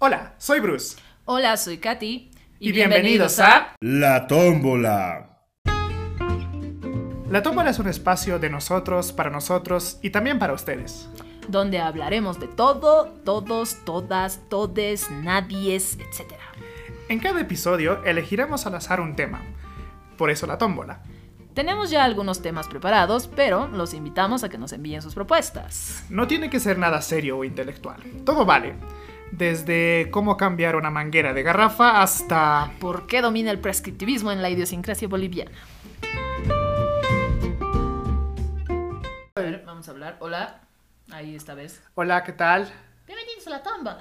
Hola, soy Bruce. Hola, soy Katy. Y, bienvenidos, a La tómbola. La tómbola es un espacio de nosotros, para nosotros y también para ustedes. Donde hablaremos de todo, todos, todas, todes, nadies, etc. En cada episodio elegiremos al azar un tema. Por eso la tómbola. Tenemos ya algunos temas preparados, pero los invitamos a que nos envíen sus propuestas. No tiene que ser nada serio o intelectual. Todo vale. Desde cómo cambiar una manguera de garrafa hasta... ¿Por qué domina el prescriptivismo en la idiosincrasia boliviana? A ver, vamos a hablar. Hola. Ahí esta vez. Hola, ¿qué tal? Bienvenidos a la tómbola.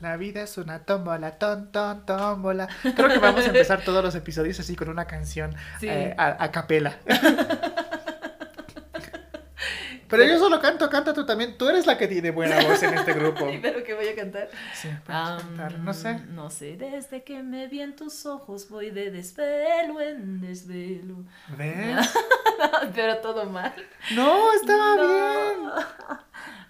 La vida es una tómbola, ton, ton, tómbola. Creo que vamos a empezar todos los episodios así con una canción Sí. eh, a, a capela. Pero yo solo canto, canta tú también. Tú eres la que tiene buena voz en este grupo. Pero que voy a cantar. Sí, puedes cantar. No sé. No sé, desde que me vi en tus ojos voy de desvelo en desvelo. ¿Ves? Pero todo mal. No, estaba No. bien.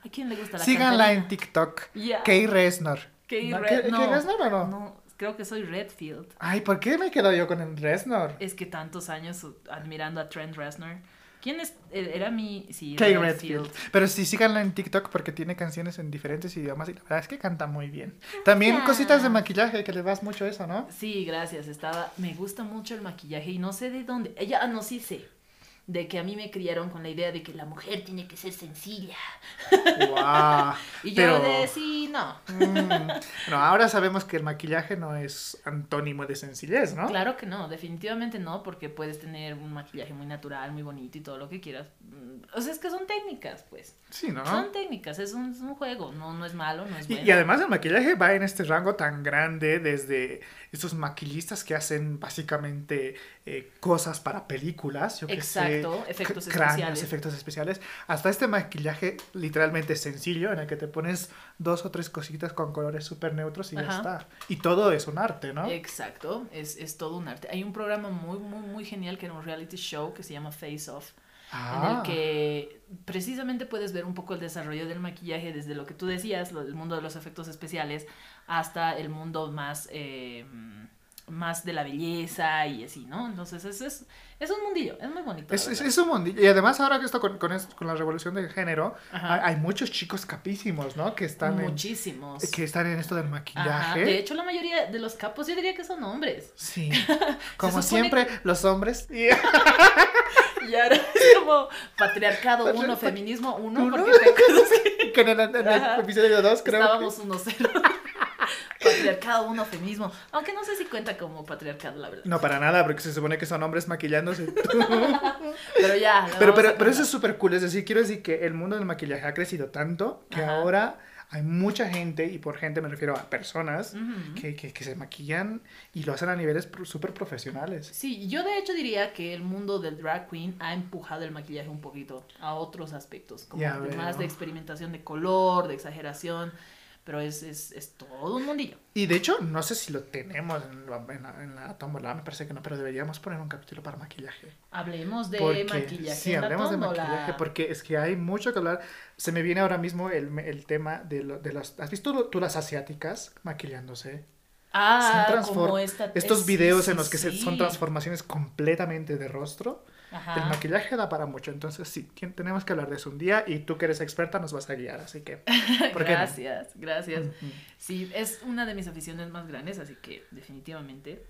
¿A quién le gusta la Síganla cantarina? en TikTok. Ya. Kay Resnor. Kay ¿No? Re- ¿Kay- no. Kay Resnor o no? No, creo que soy Redfield. Ay, ¿por qué me quedo yo con el Resnor? Es que tantos años admirando a Trent Reznor. ¿Quién es? Eh, Era mi. Sí, Kay Redfield. Pero sí, síganla en TikTok porque tiene canciones en diferentes idiomas y la verdad es que canta muy bien. También cositas de maquillaje, que le vas mucho eso, ¿no? Sí, gracias. Estaba. Me gusta mucho el maquillaje y no sé de dónde. Ella, ah, no, sí sé. De que a mí me criaron con la idea de que la mujer tiene que ser sencilla. Wow. Y yo Pero- de sí, no. Mm, No, ahora sabemos que el maquillaje no es antónimo de sencillez, ¿no? Claro que no, definitivamente no, porque puedes tener un maquillaje muy natural, muy bonito y todo lo que quieras. Mm, O sea, es que son técnicas, pues. Sí, ¿no? Son técnicas, es un, es un juego, no, no es malo, no es Y, bueno. y además el maquillaje va en este rango tan grande desde estos maquillistas que hacen básicamente eh, cosas para películas, yo que sé, Exacto, efectos cráneos, especiales. efectos especiales, hasta este maquillaje literalmente sencillo en el que te pones dos o tres cositas con colores súper neutros y ya está. Y todo es un arte, ¿no? Exacto, es, es todo un arte. Hay un programa muy, muy, muy genial que era un reality show que se llama Face Off, en Ah, el que precisamente puedes ver un poco el desarrollo del maquillaje desde lo que tú decías, lo- el mundo de los efectos especiales, hasta el mundo más, eh, más de la belleza y así, ¿no? Entonces es, es, es un mundillo, es muy bonito. Es, es, verdad. es un mundillo. Y además ahora que esto con, con, esto- con la revolución del género, Ajá. hay, muchos chicos capísimos, ¿no? Que están, en, Muchísimos. que están en esto del Ajá, maquillaje. De hecho, la mayoría de los capos yo diría que son hombres. Sí. Como siempre, los hombres. Y- Y ahora es como patriarcado uno, feminismo uno, Uno. porque que que en el, en el episodio 2 creo. estábamos uno cero. Patriarcado uno, feminismo. Aunque no sé si cuenta como patriarcado, la verdad. No, para nada, porque se supone que son hombres maquillándose. Pero ya. pero, pero, pero eso es súper cool. Es decir, quiero decir que el mundo del maquillaje ha crecido tanto que Ajá. ahora hay mucha gente, y por gente me refiero a personas, que, que, que se maquillan y lo hacen a niveles súper profesionales. Sí, yo de hecho diría que el mundo del drag queen ha empujado el maquillaje un poquito a otros aspectos, como Ya veo. más de experimentación de color, de exageración, pero es, es, es todo un mundillo. Y de hecho, no sé si lo tenemos en la, en la, en la tómbola, me parece que no, pero deberíamos poner un capítulo para maquillaje. Hablemos de Porque- maquillaje. Sí, en la hablemos de tómbola. maquillaje, porque es que hay mucho que hablar. Se me viene ahora mismo el, el tema de, lo- de las... ¿Has visto tú las asiáticas maquillándose? Ah, como esta... Estos eh, videos sí, en los que se- sí. son transformaciones completamente de rostro. Ajá. El maquillaje da para mucho, entonces sí, tenemos que hablar de eso un día y tú que eres experta nos vas a guiar, así que... ¿por qué no? Gracias, gracias. Sí, es una de mis aficiones más grandes, así que definitivamente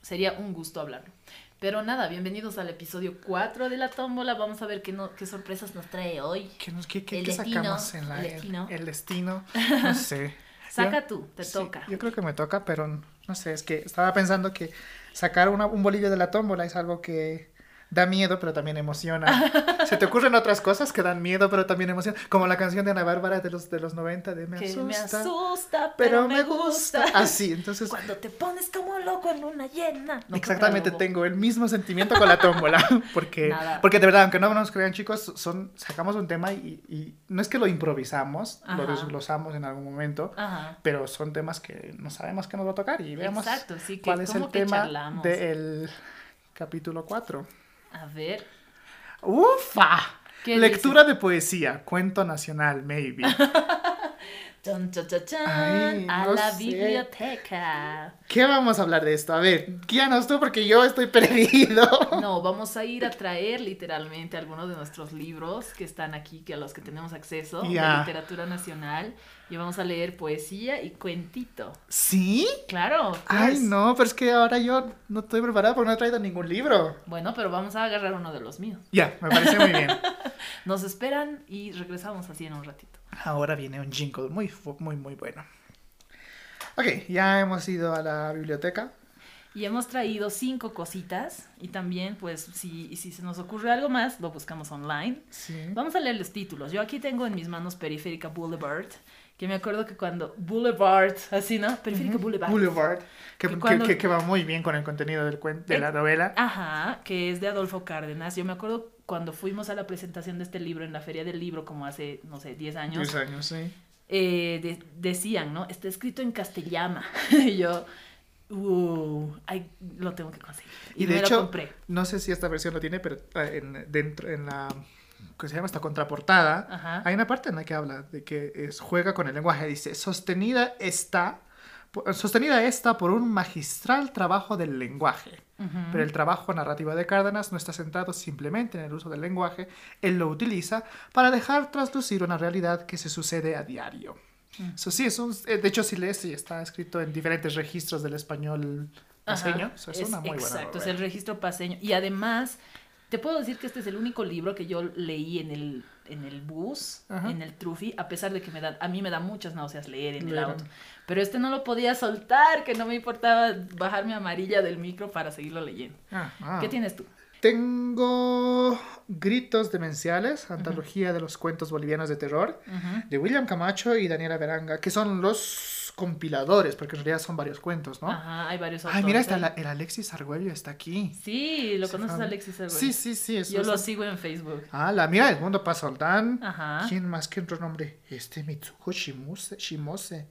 sería un gusto hablarlo. Pero nada, bienvenidos al episodio 4 de la tómbola. Vamos a ver qué, no, qué sorpresas nos trae hoy. ¿Qué, nos, qué, qué- El qué destino, sacamos en la... el el- destino. El, destino, no sé. Saca Yo- tú, te sí, toca. Yo creo que me toca, pero no sé, es que estaba pensando que sacar una- un bolillo de la tómbola es algo que da miedo, pero también emociona. Se te ocurren otras cosas que dan miedo, pero también emociona. Como la canción de Ana Bárbara de los, de los 90 de Me que asusta, me asusta, pero me gusta. Así, entonces... Cuando te pones como loco en una llena. No, Exactamente, tengo el mismo sentimiento con la tómbola, porque, Nada. porque de verdad, aunque no nos crean chicos, son, sacamos un tema y, y no es que lo improvisamos, lo Ajá. desglosamos en algún momento. Ajá. pero son temas que no sabemos que nos va a tocar y veamos Exacto, sí, que cuál es el tema del capítulo 4. A ver, ¡Ufa! ¿Qué Lectura de poesía, cuento nacional, maybe. Chon, chon, chon, Ay, a no la sé. biblioteca. ¿Qué vamos a hablar de esto? A ver, guíanos tú porque yo estoy perdido. No, vamos a ir a traer literalmente algunos de nuestros libros que están aquí, que a los que tenemos acceso, de literatura nacional, y vamos a leer poesía y cuentito. ¿Sí? Claro. Ay, pues. no, pero es que ahora yo no estoy preparada porque no he traído ningún libro. Bueno, pero vamos a agarrar uno de los míos. Ya, me parece muy bien. Nos esperan y regresamos así en un ratito. Ahora viene un jingle muy, muy, muy bueno. Ok, ya hemos ido a la biblioteca. Y hemos traído cinco cositas y también, pues, si, si se nos ocurre algo más, lo buscamos online. Sí. Vamos a leer los títulos. Yo aquí tengo en mis manos Periférica Boulevard, que me acuerdo que cuando... Boulevard, así, ¿no? Periférica Boulevard. Boulevard. Que, Que que- cuando- que- que va muy bien con el contenido del de la Eh, novela. Ajá, que es de Adolfo Cárdenas. Yo me acuerdo cuando fuimos a la presentación de este libro en la Feria del Libro, como hace, no sé, 10 años, 10 años, sí. eh, de- decían, ¿no? Está escrito en castellano. y yo, uh, ay, lo tengo que conseguir. Y, Y de me hecho, lo compré. no sé si esta versión lo tiene, pero en, dentro, en la, ¿cómo se llama? Esta contraportada, Ajá. hay una parte en la que habla de que es, juega con el lenguaje. Dice, sostenida está, sostenida está por un magistral trabajo del lenguaje. Pero el trabajo narrativo de Cárdenas no está centrado simplemente en el uso del lenguaje, él lo utiliza para dejar traslucir una realidad que se sucede a diario. Mm. Eso sí, es un, eh, de hecho, si lees, sí, está escrito en diferentes registros del español Ajá, paseño. Eso es, una muy buena Exacto, es el registro paseño. Y además, te puedo decir que este es el único libro que yo leí en el, en el bus, Ajá. en el trufi, a pesar de que me da, a mí me da muchas náuseas leer en el Leer. auto. Pero este no lo podía soltar, que no me importaba bajarme amarilla del micro para seguirlo leyendo. Ah, ah. ¿Qué tienes tú? Tengo Gritos Demenciales, antología de los cuentos bolivianos de terror, de William Camacho y Daniela Veranga, que son los compiladores, porque en realidad son varios cuentos, ¿no? Ajá, hay varios Ay, mira, está autores. la- el Alexis Argüello está aquí. Sí, lo conoces a Alexis Arguello? Sí, sí, sí. Eso Yo es- lo sigo en Facebook. Ah, la mira, el mundo pasa Soldán. Ajá. ¿Quién más que otro nombre? Este Mitsuko Shimose. Shimose.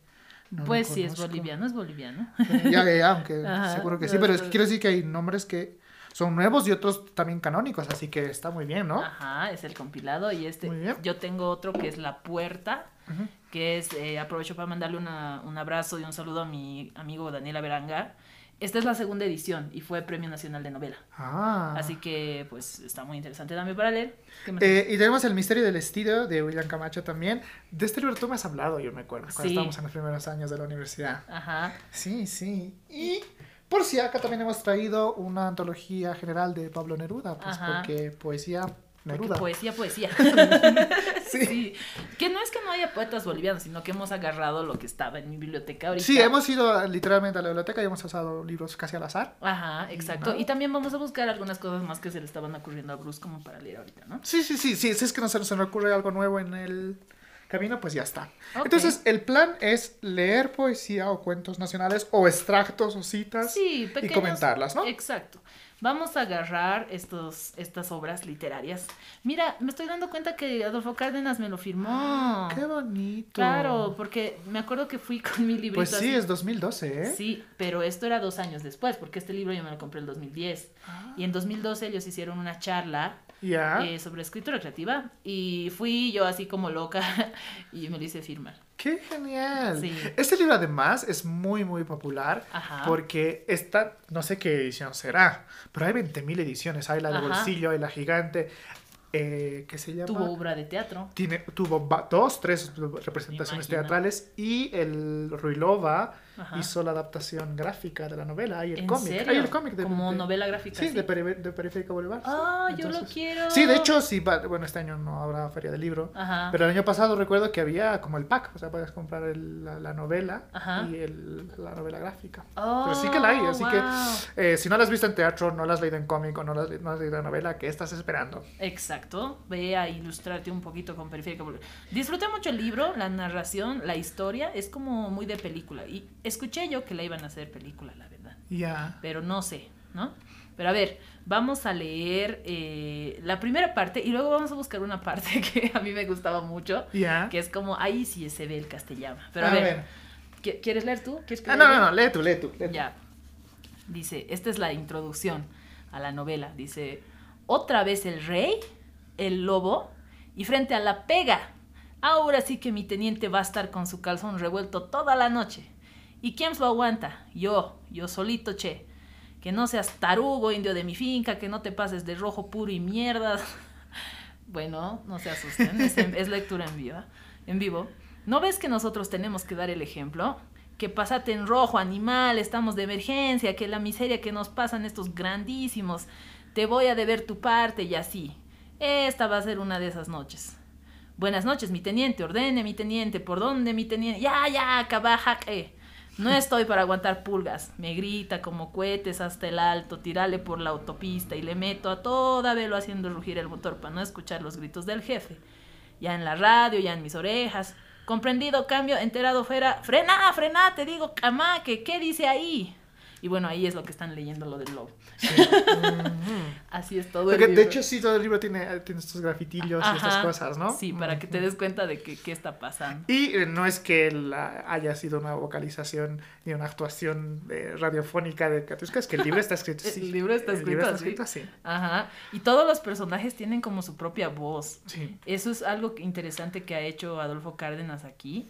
No Pues sí, es boliviano, es boliviano. Ya, ya, ya, aunque Ajá, seguro que sí, pero es que quiero decir que hay nombres que son nuevos y otros también canónicos, así que está muy bien, ¿no? Ajá, es el compilado y este, Muy bien. yo tengo otro que es La Puerta, Ujú. que es, eh, aprovecho para mandarle una- un abrazo y un saludo a mi amigo Daniela Veranga. Esta es la segunda edición y fue Premio Nacional de Novela. Ah. Así que, pues, está muy interesante también para leer. Eh, y tenemos El misterio del estilo de William Camacho también. De este libro tú me has hablado, yo me acuerdo, cuando Sí. estábamos en los primeros años de la universidad. Ajá. Sí, sí. Y por si acá también hemos traído una antología general de Pablo Neruda, pues Ajá. porque poesía Porque Neruda. poesía, poesía. Sí. sí. Que no es que no haya poetas bolivianos, sino que hemos agarrado lo que estaba en mi biblioteca ahorita. Sí, hemos ido a- literalmente a la biblioteca y hemos usado libros casi al azar. Ajá, exacto. Y también vamos a buscar algunas cosas más que se le estaban ocurriendo a Bruce como para leer ahorita, ¿no? Sí, sí, sí, sí, si es que no se nos ocurre algo nuevo en el camino, pues ya está. Entonces, el plan es leer poesía o cuentos nacionales o extractos o citas Sí, y comentarlas, ¿no? Exacto. Vamos a agarrar estos, estas obras literarias. Mira, me estoy dando cuenta que Adolfo Cárdenas me lo firmó. Qué bonito. Claro, porque me acuerdo que fui con mi librito. Pues sí, así. es 2012, ¿eh? Sí, pero esto era dos años después, porque este libro yo me lo compré en el 2010. Ah. Y en 2012 ellos hicieron una charla Ya. eh, sobre escritura creativa y fui yo así como loca y me lo hice firmar. Qué genial. Sí. Este libro además es muy, muy popular Ajá. porque esta, no sé qué edición será, pero hay 20.000 ediciones. Hay la de Ajá. bolsillo, hay la gigante, eh, ¿qué se llama? Tuvo obra de teatro. Tiene, tuvo dos, tres representaciones teatrales y el Ruilova Ajá. hizo la adaptación gráfica de la novela. Hay el ¿En cómic. Hay el cómic de, Como de- novela gráfica. Sí, de, Peri- de Periférica Boulevard. sí. Ah, yo lo quiero. Sí, de hecho, sí, bueno, este año no habrá feria del libro. Ajá. Pero el año pasado recuerdo que había como el pack, o sea, puedes comprar el- la, la novela Ajá. y el- la novela gráfica. Oh, Pero sí que la hay, así wow. que eh, si no la has visto en teatro, no la has leído en cómic o no, la has, no has leído en novela, ¿qué estás esperando? Exacto, ve a ilustrarte un poquito con Periférica. Boulevard. Disfruté mucho el libro, la narración, la historia, es como muy de película. Y escuché yo que la iban a hacer película, la verdad. Ya. Pero no sé, ¿no? Pero a ver, vamos a leer eh, la primera parte y luego vamos a buscar una parte que a mí me gustaba mucho, Ya. que es como ahí sí se ve el castellano. Pero a, A ver, ver. ¿qui- ¿quieres leer tú? ¿Quieres que Ah, no, no, no, lee tú, lee tú. lee tú. Ya. Dice, esta es la introducción a la novela. Dice, otra vez el rey, el lobo, y frente a la pega, Ahora sí que mi teniente va a estar con su calzón revuelto toda la noche. ¿Y quién lo aguanta? Yo, yo solito, che. Que no seas tarugo, indio de mi finca, que no te pases de rojo puro y mierda. bueno, no se asusten, es, en- es lectura en vivo. En vivo. ¿No ves que nosotros tenemos que dar el ejemplo? Que pasate en rojo, animal, estamos de emergencia, que la miseria que nos pasan estos grandísimos, te voy a deber tu parte y así. Esta va a ser una de esas noches. Buenas noches, mi teniente, ordene, mi teniente, ¿por dónde, mi teniente? Ya, ya, cabaja, eh. No estoy para aguantar pulgas. Me grita como cohetes hasta el alto, tirale por la autopista y le meto a toda velo haciendo rugir el motor para no escuchar los gritos del jefe. Ya en la radio, ya en mis orejas. Comprendido, cambio, enterado, fuera. Frena, frena, te digo, camaque, ¿qué dice ahí? Y bueno, ahí es lo que están leyendo lo del lobo. Así es todo Porque el de libro. hecho sí, todo el libro tiene, tiene estos grafitillos y estas cosas, ¿no? Sí, para que te des cuenta de que, qué está pasando. Y eh, no es que la- haya sido una vocalización ni una actuación eh, radiofónica de Katiuska, es que el libro está escrito así. El libro está El libro escrito está así. escrito así. Ajá. Y todos los personajes tienen como su propia voz. Sí. Eso es algo interesante que ha hecho Adolfo Cárdenas aquí,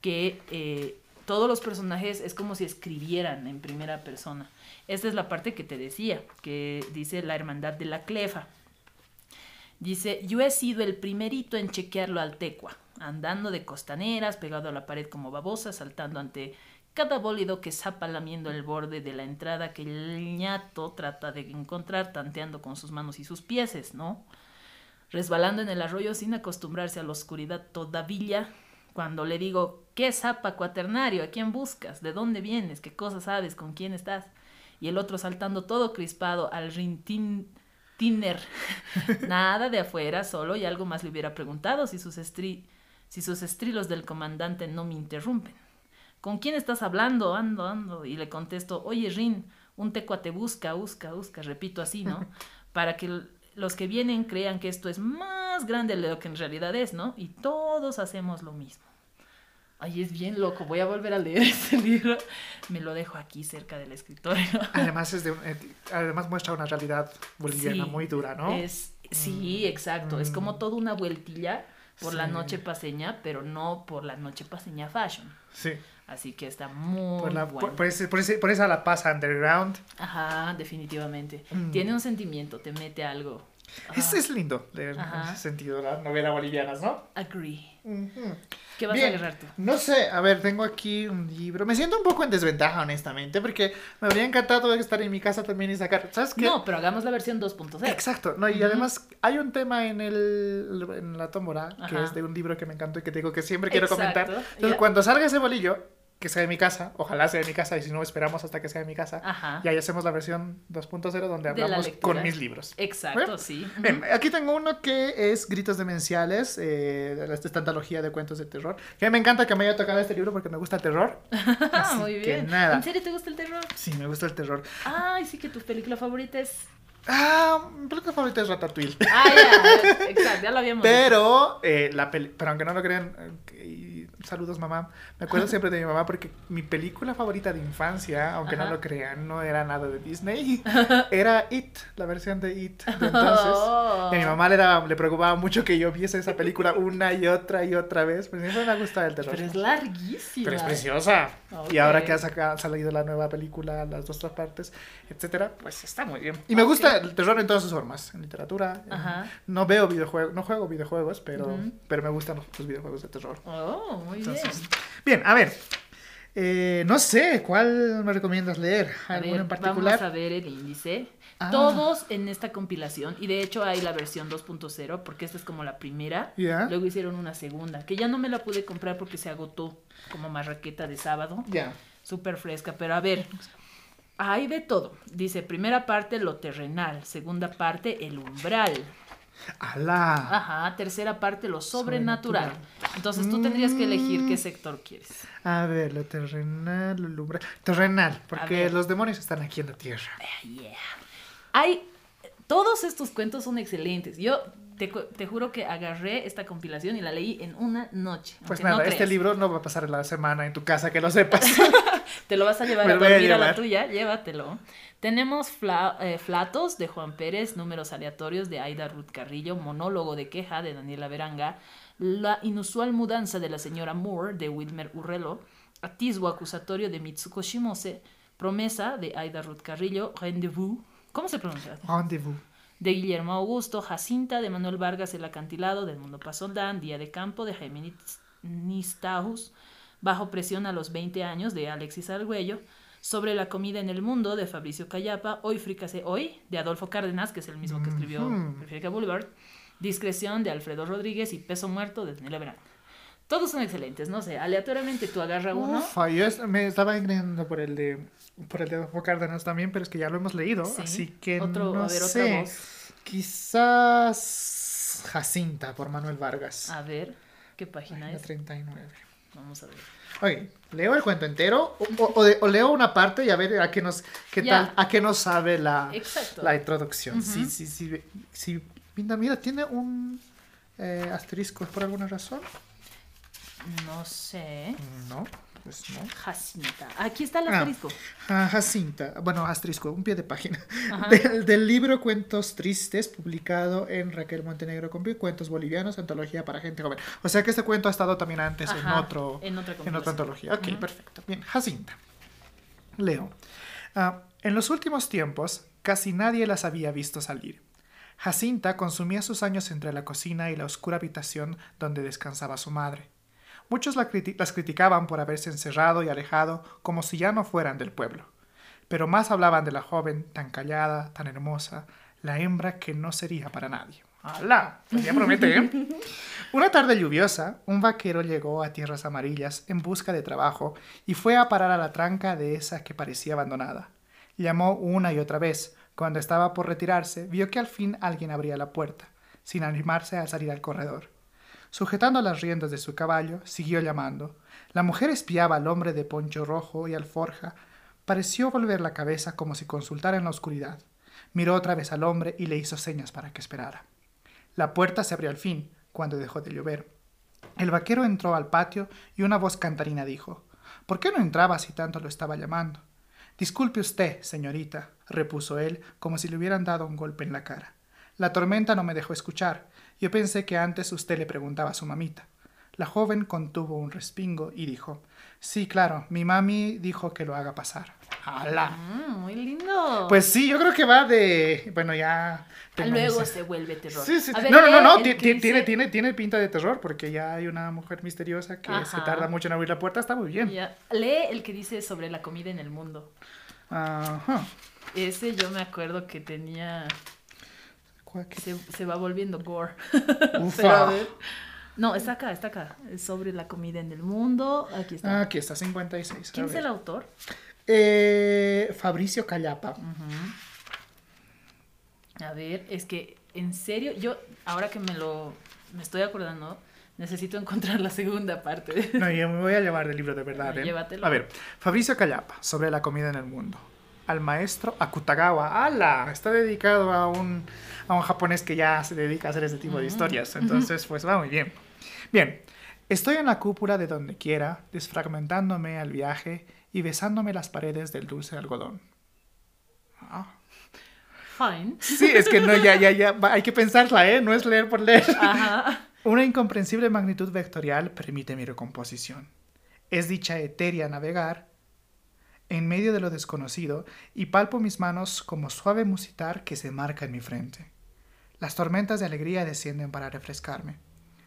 que eh, todos los personajes es como si escribieran en primera persona. Esta es la parte que te decía, que dice la hermandad de la clefa. Dice, yo he sido el primerito en chequearlo al tecua, andando de costaneras, pegado a la pared como babosa, saltando ante cada bólido que zapa lamiendo el borde de la entrada que el ñato trata de encontrar, tanteando con sus manos y sus pieses, ¿no? resbalando en el arroyo sin acostumbrarse a la oscuridad todavía. Cuando le digo, ¿qué zapa cuaternario? ¿A quién buscas? ¿De dónde vienes? ¿Qué cosas sabes? ¿Con quién estás? Y el otro saltando todo crispado al rintin tiner. Nada de afuera, solo y algo más le hubiera preguntado si sus, estri si sus estrilos del comandante no me interrumpen. ¿Con quién estás hablando? Ando, ando. Y le contesto, oye, Rin, un tecua te busca, busca, busca. Repito así, ¿no? Para que los que vienen crean que esto es más grande de lo que en realidad es, ¿no? Y todos hacemos lo mismo. Ay, es bien loco. Voy a volver a leer ese libro. Me lo dejo aquí cerca del escritorio. Además, es de, eh, además muestra una realidad boliviana Sí, muy dura, ¿no? Es, sí, exacto. Es como Mm. toda una vueltilla por la noche paseña, pero no por la noche paseña fashion. Sí. Así que está muy Por, la- bueno. por, por ese- por ese- por esa la pasa underground. Ajá, definitivamente. Mm. Tiene un sentimiento, te mete algo. Es, es lindo leer en ese sentido la novela boliviana, ¿no? Agree. ¿Qué vas Bien. a agarrar tú? No sé, a ver, tengo aquí un libro. Me siento un poco en desventaja, honestamente, porque me habría encantado estar en mi casa también y sacar. ¿Sabes qué? No, pero hagamos la versión 2.0. Exacto, no, y además hay un tema en el en la tómbola que es de un libro que me encantó y que te digo que siempre quiero comentar. Entonces, cuando salga ese bolillo, que sea de mi casa, ojalá sea de mi casa y si no esperamos hasta que sea de mi casa, Ajá. y ahí hacemos la versión 2.0 donde De la hablamos con mis libros. Exacto, sí. Bien, aquí tengo uno que es Gritos Demenciales, eh, de esta antología de cuentos de terror. Que me encanta que me haya tocado este libro porque me gusta el terror. Así Muy que bien. nada. ¿En serio te gusta el terror? Sí, me gusta el terror. Ay, sí que tu película favorita es. Ah, mi película favorita es Ratatouille. Ah, ya, exacto, ya lo habíamos. Pero, eh, la peli- pero aunque no lo crean, eh, saludos mamá, me acuerdo siempre de mi mamá porque mi película favorita de infancia, aunque no lo crean, no era nada de Disney, era It, la versión de It de entonces. Oh. Y a mi mamá le, daba- le preocupaba mucho que yo viese esa película una y otra y otra vez, pues siempre me ha gustado el terror. Pero es larguísima. Pero es preciosa. Y ahora que ha, salido la nueva película, las dos otras partes, etcétera, pues está muy bien. Y me gusta el terror en todas sus formas, en literatura. en-. No veo videojuegos, no juego videojuegos, pero, pero me gustan los, los videojuegos de terror. Oh, muy Entonces, bien. bien, a ver. eh, no sé, ¿cuál me recomiendas leer? ¿Alguno en particular? Vamos a ver el índice. Ah. Todos en esta compilación, y de hecho hay la versión 2.0, porque esta es como la primera. Luego hicieron una segunda, que ya no me la pude comprar porque se agotó como marraqueta de sábado. Ya. Súper fresca, pero a ver, hay de todo. Dice, primera parte, lo terrenal. Segunda parte, el umbral. ¡Alá! Ajá, tercera parte, lo sobrenatural. Sobrenatural. Entonces tú tendrías que elegir Mm. qué sector quieres. A ver, lo terrenal, lo lumbral. Terrenal, porque los demonios están aquí en la tierra. Ah, yeah. Hay, todos estos cuentos son excelentes. Yo te, juro que agarré esta compilación y la leí en una noche. Pues nada, no este libro no va a pasar la semana en tu casa, que lo sepas. Te lo vas a llevar a a la tuya, llévatelo. Tenemos Fla- eh, Flatos de Juan Pérez, Números Aleatorios de Aida Ruth Carrillo, Monólogo de Queja de Daniela Veranga, La inusual mudanza de la señora Moore de Wilmer Urrelo, atisbo acusatorio de Mitsuko Shimose, promesa de Aida Ruth Carrillo, Rendezvous, ¿cómo se pronuncia? Rendezvous. De Guillermo Augusto, Jacinta, de Manuel Vargas, El acantilado, del Mundo Pasoldán, Día de Campo, de Jaime Nis- Nistaus, Bajo presión a los 20 años, de Alexis Argüello, Sobre la comida en el mundo, de Fabricio Callapa, Hoy Fricase Hoy, de Adolfo Cárdenas, que es el mismo que escribió. Federica Boulevard, Discreción, de Alfredo Rodríguez, y Peso Muerto, de Daniela Verán. Todos son excelentes, no sé, aleatoriamente tú agarra uno. Ufa, yo es- me estaba inclinando por el de por el de Cárdenas también, pero es que ya lo hemos leído, Sí. así que Otro, no a ver, otra sé. voz. Quizás Jacinta por Manuel Vargas. A ver, ¿qué página Página es? 39. Vamos a ver. Ok, leo el cuento entero o, o- o de- o leo una parte y a ver a qué nos qué tal a qué nos sabe la, Exacto. la introducción. Ujú. Sí, sí, sí, sí. Mira, mira, tiene un eh, asterisco por alguna razón. No sé. No, pues no. Jacinta. Aquí está el Ah. asterisco. Ah, Jacinta, bueno, asterisco, un pie de página. Del, del libro Cuentos Tristes, publicado en Raquel Montenegro con Cuentos Bolivianos, antología para gente joven. O sea que este cuento ha estado también antes en otro en otra en otra antología. Ok, perfecto. Bien, Jacinta. Leo. Ah, en los últimos tiempos, casi nadie las había visto salir. Jacinta consumía sus años entre la cocina y la oscura habitación donde descansaba su madre. Muchos la criti- las criticaban por haberse encerrado y alejado como si ya no fueran del pueblo. Pero más hablaban de la joven tan callada, tan hermosa, la hembra que no sería para nadie. ¡Hala! Pues ya promete, ¿eh? Una tarde lluviosa, un vaquero llegó a Tierras Amarillas en busca de trabajo y fue a parar a la tranca de esa que parecía abandonada. Llamó una y otra vez. Cuando estaba por retirarse, vio que al fin alguien abría la puerta, sin animarse a salir al corredor. Sujetando las riendas de su caballo, siguió llamando. La mujer espiaba al hombre de poncho rojo y alforja. Pareció volver la cabeza como si consultara en la oscuridad. Miró otra vez al hombre y le hizo señas para que esperara. La puerta se abrió al fin, cuando dejó de llover. El vaquero entró al patio y una voz cantarina dijo ¿Por qué no entraba si tanto lo estaba llamando? Disculpe usted, señorita, repuso él, como si le hubieran dado un golpe en la cara. La tormenta no me dejó escuchar. Yo pensé que antes usted le preguntaba a su mamita. La joven contuvo un respingo y dijo Sí, claro, mi mami dijo que lo haga pasar. ¡Hala! Mm, muy lindo. Pues sí, yo creo que va de. Bueno, ya. Ah, Luego se vuelve terror. Sí, sí. Ver, no, no, no, dice- Tiene, tiene, tiene pinta de terror porque ya hay una mujer misteriosa que se tarda mucho en abrir la puerta. Está muy bien. Ya. Lee el que dice sobre la comida en el mundo. Ajá. Ese yo me acuerdo que tenía. ¿Cuál que- Se, se va volviendo gore. Ufa. Pero a ver. No, está acá, está acá. Es sobre la comida en el mundo. Aquí está. Ah, aquí está, 56. a ¿Quién es el autor? Eh, Fabricio Callapa. A ver, es que en serio, yo ahora que me lo me estoy acordando, necesito encontrar la segunda parte. No, yo me voy a llevar del libro de verdad. ¿eh? Llévatelo. A ver, Fabricio Callapa, sobre la comida en el mundo. Al maestro Akutagawa. ¡Hala! Está dedicado a un, a un japonés que ya se dedica a hacer ese tipo de historias. Entonces, pues va muy bien. Bien, estoy en la cúpula de donde quiera, desfragmentándome al viaje y besándome las paredes del dulce algodón. Ah. Fine. Sí, es que no, ya, ya, ya, hay que pensarla, ¿eh? No es leer por leer. Ajá. Una incomprensible magnitud vectorial permite mi recomposición. Es dicha etérea navegar en medio de lo desconocido y palpo mis manos como suave musitar que se marca en mi frente. Las tormentas de alegría descienden para refrescarme.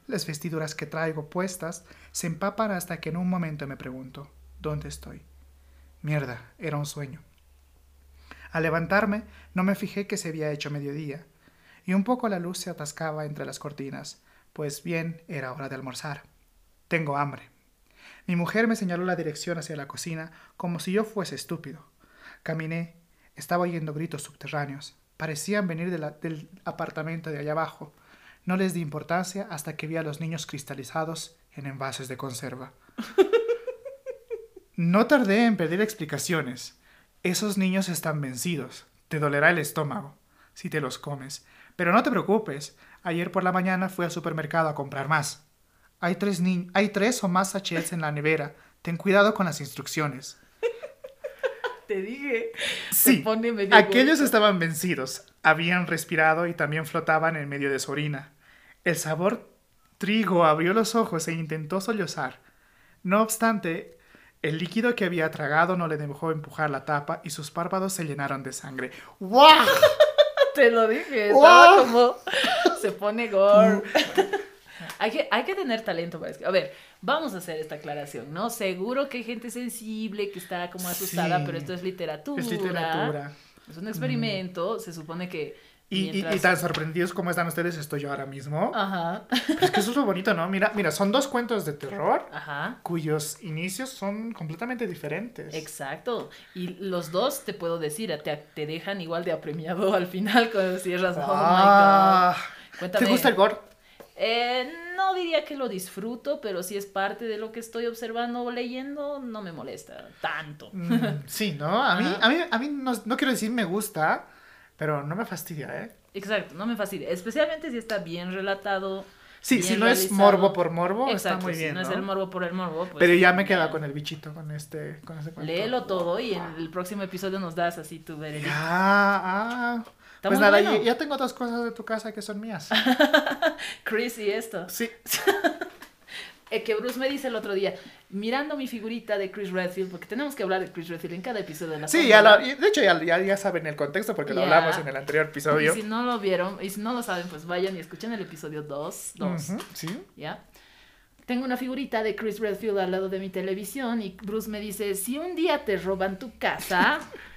Las vestiduras que traigo puestas se empapan hasta que en un momento me pregunto, ¿dónde estoy? Mierda, era un sueño. Al levantarme, no me fijé que se había hecho mediodía, y un poco la luz se atascaba entre las cortinas, pues bien era hora de almorzar. Tengo hambre. Mi mujer me señaló la dirección hacia la cocina como si yo fuese estúpido. Caminé, estaba oyendo gritos subterráneos. Parecían venir de la- del apartamento de allá abajo. No les di importancia hasta que vi a los niños cristalizados en envases de conserva. No tardé en pedir explicaciones. Esos niños están vencidos. Te dolerá el estómago si te los comes. Pero no te preocupes. Ayer por la mañana fui al supermercado a comprar más. Hay tres, ni- hay tres o más sachets en la nevera. Ten cuidado con las instrucciones. Te dije. Sí, pone medio aquellos estaban vencidos. Habían respirado y también flotaban en medio de su orina. El sabor Trigo abrió los ojos e intentó sollozar. No obstante, el líquido que había tragado no le dejó empujar la tapa y sus párpados se llenaron de sangre. ¡Guau! Te lo dije, ¡Wow! estaba como se pone gore. Hay, que, hay que tener talento para eso. A ver, vamos a hacer esta aclaración, ¿no? Seguro que hay gente sensible que está como asustada, Sí. pero esto es literatura. Es literatura. Es un experimento, se supone que Y, y- mientras- y tan sorprendidos como están ustedes estoy yo ahora mismo. Ajá, Es que eso es lo bonito, ¿no? Mira, mira, son dos cuentos de terror ajá. cuyos inicios son completamente diferentes. Exacto. Y los dos, te puedo decir, te, te dejan igual de apremiado al final cuando cierras. Oh Ah, my God. ¿Te Cuéntame. gusta el gore? Eh, no diría que lo disfruto, pero si es parte de lo que estoy observando o leyendo, no me molesta tanto. Mm, sí, ¿no? A mí, Ajá. a mí, a mí no, no quiero decir me gusta, pero no me fastidia, ¿eh? Exacto, no me fastidia. Especialmente si está bien relatado. Sí, bien si no es morbo por morbo, Exacto, está muy bien, si no, es el morbo por el morbo, pues. Pero ya me queda con el bichito, con este, con ese cuento. Léelo todo y en el próximo episodio nos das así tu veredicto. ah. Está Pues nada, bueno. ya, tengo dos cosas de tu casa que son mías. Chris y esto. Sí. Eh, que Bruce me dice el otro día, mirando mi figurita de Chris Redfield, porque tenemos que hablar de Chris Redfield en cada episodio de la Sí, ya lo- y de hecho ya, ya, ya saben el contexto porque lo Ya. hablamos en el anterior Y episodio. si no lo vieron, y si no lo saben, pues vayan y escuchen el episodio 2, 2, Ujú, sí. ¿ya? Tengo una figurita de Chris Redfield al lado de mi televisión y Bruce me dice, si un día te roban tu casa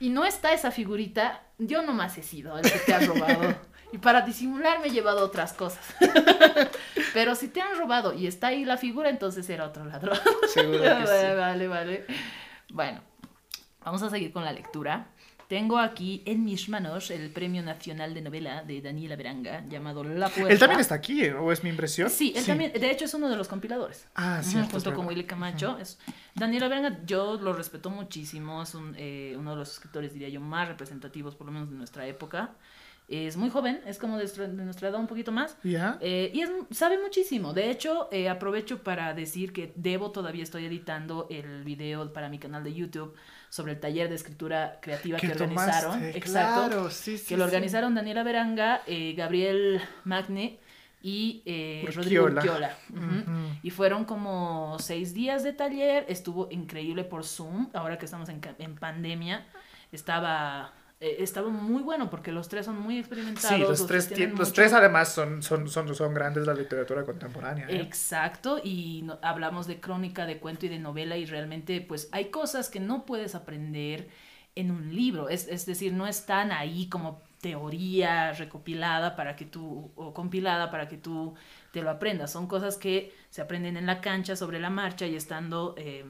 y no está esa figurita, yo nomás he sido el que te ha robado. Y para disimular me he llevado otras cosas. Pero si te han robado y está ahí la figura, entonces era otro ladrón. Seguro que vale, sí. vale, vale. Bueno, vamos a seguir con la lectura. Tengo aquí en mis manos el Premio Nacional de Novela de Daniela Beranga, llamado La Puerta. Él también está aquí. ¿o es mi impresión? Sí, él también, de hecho es uno de los compiladores. Ah, es junto con. Willy Camacho. Es, Daniela Beranga, yo lo respeto muchísimo, es un, eh, uno de los escritores, diría yo, más representativos, por lo menos de nuestra época. Es muy joven, es como de nuestra, edad un poquito más. Eh, y es, sabe muchísimo. De hecho, eh, aprovecho para decir que debo, todavía estoy editando el video para mi canal de YouTube sobre el taller de escritura creativa que, Que organizaron. tomaste, Exacto. claro, sí, sí, que lo sí. organizaron Daniela Beranga, eh, Gabriel Magne y eh, Rodrigo Urquiola. Y fueron como seis días de taller. Estuvo increíble por Zoom. Ahora que estamos en, en pandemia, estaba, eh, estaba muy bueno porque los tres son muy experimentados. Sí, los tres, tienen tien- los mucho- tres además son, son, son, son grandes de la literatura contemporánea. ¿eh? Exacto, y no- hablamos de crónica, de cuento y de novela y realmente pues hay cosas que no puedes aprender en un libro, es, es decir, no están ahí como teoría recopilada para que tú, o compilada para que tú te lo aprendas, son cosas que se aprenden en la cancha, sobre la marcha y estando, eh,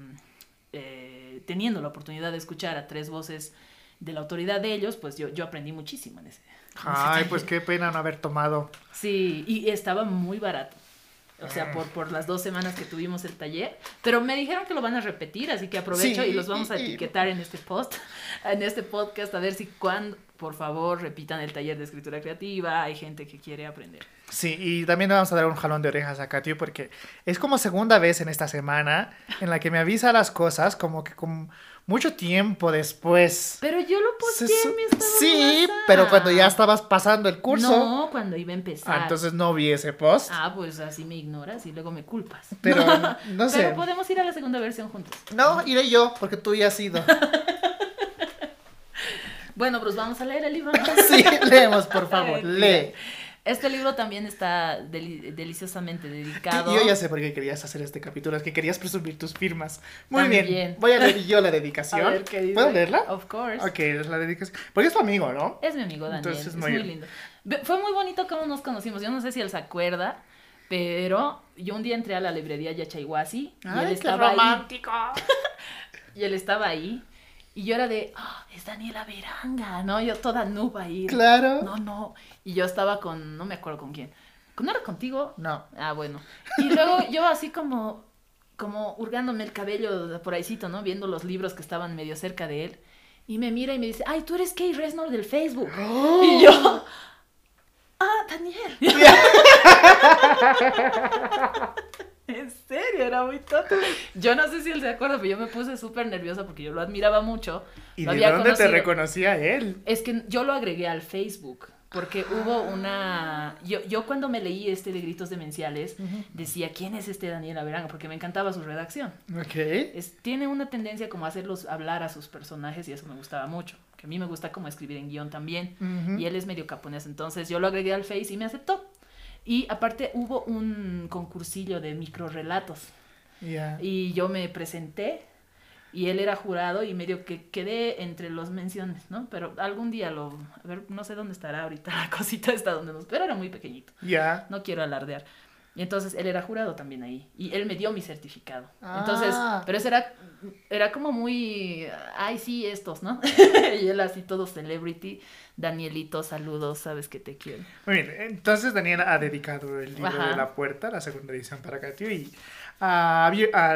eh, teniendo la oportunidad de escuchar a tres voces de la autoridad de ellos, pues yo, yo aprendí muchísimo en ese. en ese Ay, pues qué pena no haber tomado. Sí, y estaba muy barato. O sea, por, por las dos semanas que tuvimos el taller. Pero me dijeron que lo van a repetir, así que aprovecho Sí, y los vamos a y- y- etiquetar en este post, en este podcast, a ver si cuando, por favor, repitan el taller de escritura creativa. Hay gente que quiere aprender. Sí, y también le vamos a dar un jalón de orejas a Katy porque es como segunda vez en esta semana en la que me avisa las cosas como que con mucho tiempo después. Pero yo lo Se su- en mi estado sí, pero cuando ya estabas pasando el curso, No, cuando iba a empezar. ah, entonces no vi ese post. Ah, pues así me ignoras y luego me culpas. Pero no sé. Pero podemos ir a la segunda versión juntos. No, iré yo, porque tú ya has ido. Bueno, pues vamos a leer el libro. Sí, leemos, por favor, lee. Este libro también está deli- deliciosamente dedicado. Y yo ya sé por qué querías hacer este capítulo, es que querías presumir tus firmas. Muy bien, voy a leer yo la A dedicación. ver, ¿qué dice? ¿Puedo leerla? Of course. Ok, es la dedicación. Porque es tu amigo, ¿no? Es mi amigo Daniel. Entonces, es muy muy, bien. lindo. Fue muy bonito cómo nos conocimos. Yo no sé si él se acuerda, pero yo un día entré a la librería Yachayhuasi y él qué estaba ahí. romántico. Y él estaba ahí. Y yo era de, "Ah, es Daniela Veranga, ¿no? Yo toda nuba ahí. Claro. No, no. Y yo estaba con, no me acuerdo con quién. ¿No era contigo? No. Ah, bueno. Y luego yo así como, como hurgándome el cabello por ahícito, ¿no? Viendo los libros que estaban medio cerca de él. Y me mira y me dice, ay, tú eres Kay Resnor del Facebook. Y yo, ah, Daniel. en serio, era muy tonto. Yo no sé si él se acuerda, pero yo me puse súper nerviosa porque yo lo admiraba mucho. ¿Y Lo de había dónde te reconocía él? Es que yo lo agregué al Facebook, Porque hubo una... Yo, yo cuando me leí este de Gritos Demenciales, decía, ¿quién es este Daniel Averanga? Porque me encantaba su redacción. Ok. Es, tiene una tendencia como a hacerlos hablar a sus personajes y eso me gustaba mucho. Que a mí me gusta como escribir en guion también. Y él es medio caponés, entonces yo lo agregué al Face y me aceptó. Y aparte hubo un concursillo de microrelatos. Y yo me presenté y él era jurado y medio que quedé entre los menciones, ¿no? Pero algún día lo... A ver, no sé dónde estará ahorita la cosita está donde nos... Pero era muy pequeñito, Ya. no quiero alardear. Y entonces él era jurado también ahí. Y él me dio mi certificado. Entonces, Ah. pero eso era, era como muy... Ay, sí, estos, ¿no? y él así todo celebrity. Danielito, saludos, sabes que te quiero. Muy bien, entonces Daniel ha dedicado el libro Ajá. de la puerta, la segunda edición para Katiu, y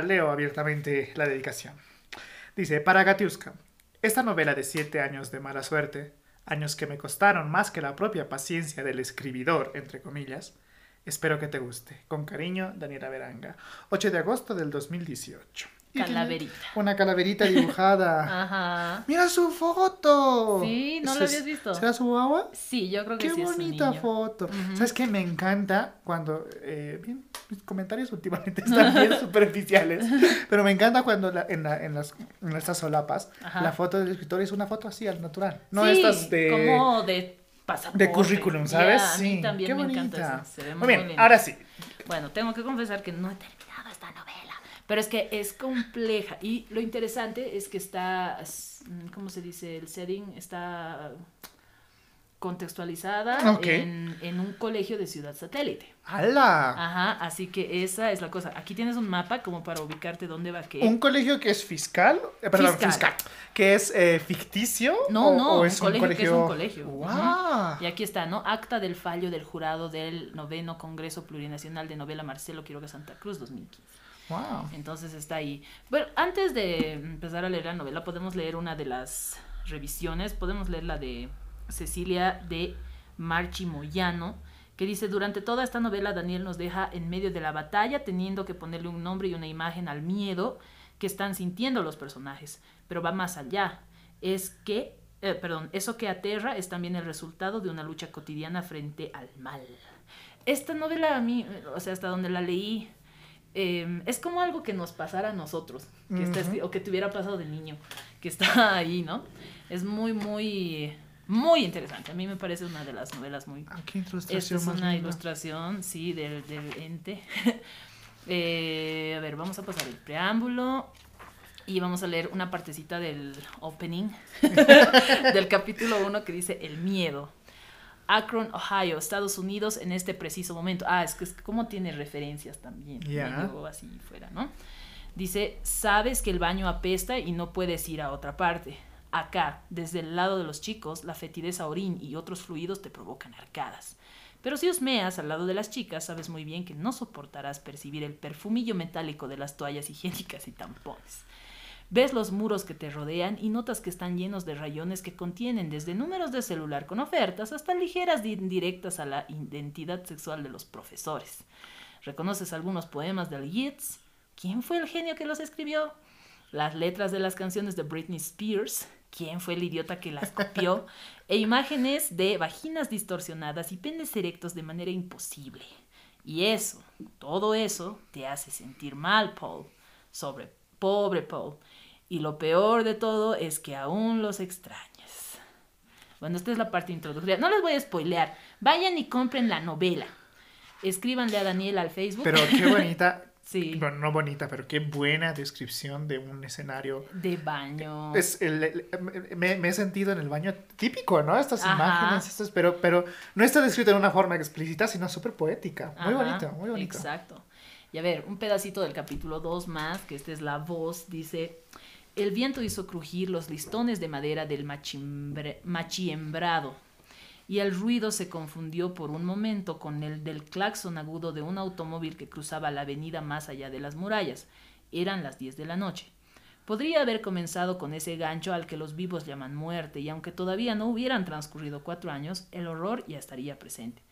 leo abiertamente la dedicación. Dice, para Katiuska, esta novela de siete años de mala suerte, años que me costaron más que la propia paciencia del escribidor, entre comillas, espero que te guste. Con cariño, Daniela Veranga. 8 de agosto del 2018. Y tiene Calaverita. Una calaverita dibujada. Ajá. ¡Mira su foto! Sí, ¿no ¿Ese lo habías visto? ¿Será su agua? Sí, yo creo que Qué sí es un bonita niño. foto. ¿Sabes qué? Me encanta cuando. eh, bien, mis comentarios últimamente están bien superficiales. Pero me encanta cuando la- en, la- en las, en estas solapas Ajá. la foto del escritor es una foto así al natural. No Sí, estas de. Como de pasaporte. de currículum, ¿sabes? Ya, a mí sí. también qué me bonita. encanta eso. Se ve muy bien, ahora sí. Bueno, tengo que confesar que no he terminado esta novela. Pero es que es compleja. Y lo interesante es que está, ¿cómo se dice? El setting está contextualizada Ok. en, en un colegio de ciudad satélite. ¡Hala! Ajá, así que esa es la cosa. Aquí tienes un mapa como para ubicarte dónde va qué. ¿Un colegio que es fiscal? Eh, perdón, Fiscal. fiscal. ¿Que es eh, ficticio? No, o, no, o un es colegio un que es colegio? un colegio. ¡Guau! Y aquí está, ¿no? Acta del fallo del jurado del noveno Congreso Plurinacional de Novela Marcelo Quiroga Santa Cruz 2015. ¡Wow! Entonces está ahí. Bueno, antes de empezar a leer la novela, podemos leer una de las revisiones. Podemos leer la de Cecilia de Marchi Moyano, que dice, durante toda esta novela Daniel nos deja en medio de la batalla, teniendo que ponerle un nombre y una imagen al miedo que están sintiendo los personajes. Pero va más allá. Es que, eh, perdón, eso que aterra es también el resultado de una lucha cotidiana frente al mal. Esta novela a mí, o sea, hasta donde la leí, eh, es como algo que nos pasara a nosotros, que está o que te hubiera pasado de niño, que está ahí, ¿no? Es muy, muy, muy interesante. A mí me parece una de las novelas muy... Ah, qué Esta es más una linda. ilustración, sí, del, del ente. Eh, a ver, vamos a pasar el preámbulo y vamos a leer una partecita del opening del capítulo 1 que dice El miedo. Akron, Ohio, Estados Unidos en este preciso momento. Ah, es que es como tiene referencias también. Ya. medio así fuera, ¿no? Dice, sabes que el baño apesta y no puedes ir a otra parte. Acá, desde el lado de los chicos, la fetidez a orín y otros fluidos te provocan arcadas. Pero si osmeas al lado de las chicas, sabes muy bien que no soportarás percibir el perfumillo metálico de las toallas higiénicas y tampones. Ves los muros que te rodean y notas que están llenos de rayones que contienen desde números de celular con ofertas hasta ligeras di- indirectas a la identidad sexual de los profesores. Reconoces algunos poemas de Yeats. ¿Quién fue el genio que los escribió? Las letras de las canciones de Britney Spears. ¿Quién fue el idiota que las copió? E imágenes de vaginas distorsionadas y penes erectos de manera imposible. Y eso, todo eso, te hace sentir mal, Paul. Sobre pobre Paul. Y lo peor de todo es que aún los extrañas. Bueno, esta es la parte introductoria. No les voy a spoilear. Vayan y compren la novela. Escríbanle a Daniel al Facebook. Pero qué bonita. Sí. Bueno, no bonita, pero qué buena descripción de un escenario. De baño. Es el, el- me, me he sentido en el baño típico, ¿no? Estas Ajá. imágenes, estas, pero, pero no está descrito de una forma explícita, sino súper poética. Muy Ajá, bonito, muy bonito. Exacto. Y a ver, un pedacito del capítulo 2 más, que esta es la voz, dice, el viento hizo crujir los listones de madera del machiembrado y el ruido se confundió por un momento con el del claxon agudo de un automóvil que cruzaba la avenida más allá de las murallas. Eran las 10 de la noche. Podría haber comenzado con ese gancho al que los vivos llaman muerte, y aunque todavía no hubieran transcurrido cuatro años, el horror ya estaría presente.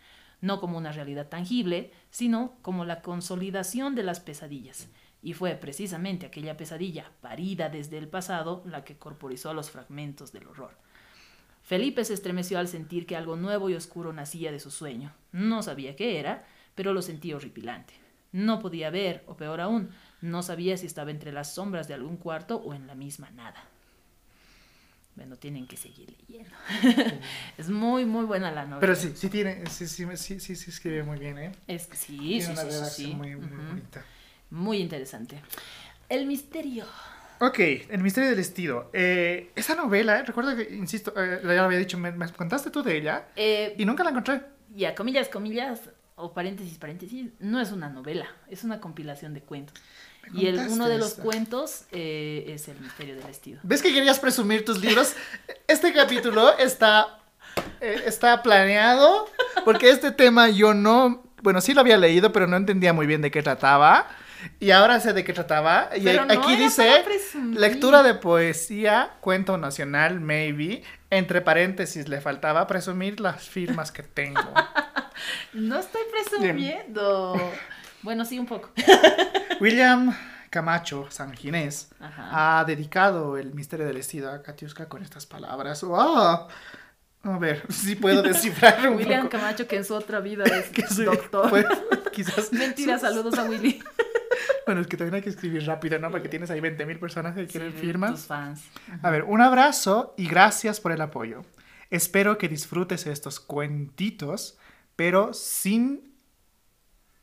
No como una realidad tangible, sino como la consolidación de las pesadillas. Y fue precisamente aquella pesadilla, parida desde el pasado, la que corporizó los fragmentos del horror. Felipe se estremeció al sentir que algo nuevo y oscuro nacía de su sueño. No sabía qué era, pero lo sentía horripilante. No podía ver, o peor aún, no sabía si estaba entre las sombras de algún cuarto o en la misma nada. Bueno, tienen que seguir leyendo. es muy, muy buena la novela. Pero sí, sí tiene, sí, sí, sí, escribe muy bien, ¿eh? Es que sí, sí, sí, sí, muy, muy bonita. Muy interesante. El misterio. Ok, El misterio del vestido. Eh, esa novela, recuerdo que, insisto, eh, ya lo había dicho, me, me contaste tú de ella Eh, y nunca la encontré. ya, comillas, comillas, o paréntesis, paréntesis, no es una novela, es una compilación de cuentos. Y el, uno de los cuentos eh, es El misterio del vestido. ¿Ves que querías presumir tus libros? Este capítulo está, está planeado porque este tema yo no, bueno, sí lo había leído, pero no entendía muy bien de qué trataba. Y ahora sé de qué trataba. Y Pero no aquí era dice lectura de poesía, cuento nacional, maybe. Entre paréntesis le faltaba presumir las firmas que tengo. No estoy presumiendo. Bueno, sí, un poco. William Camacho San Ginés Ajá. ha dedicado el misterio del vestido a Katiuska con estas palabras. ¡Wow! A ver, si puedo descifrar un William poco. Camacho, que en su otra vida es doctor. pues, quizás. Mentira, saludos a Willy. Bueno, es que también hay que escribir rápido, ¿no? Porque tienes ahí 20.000 personas que quieren Sí, firmas. Tus fans. A ver, un abrazo y gracias por el apoyo. Espero que disfrutes estos cuentitos, pero sin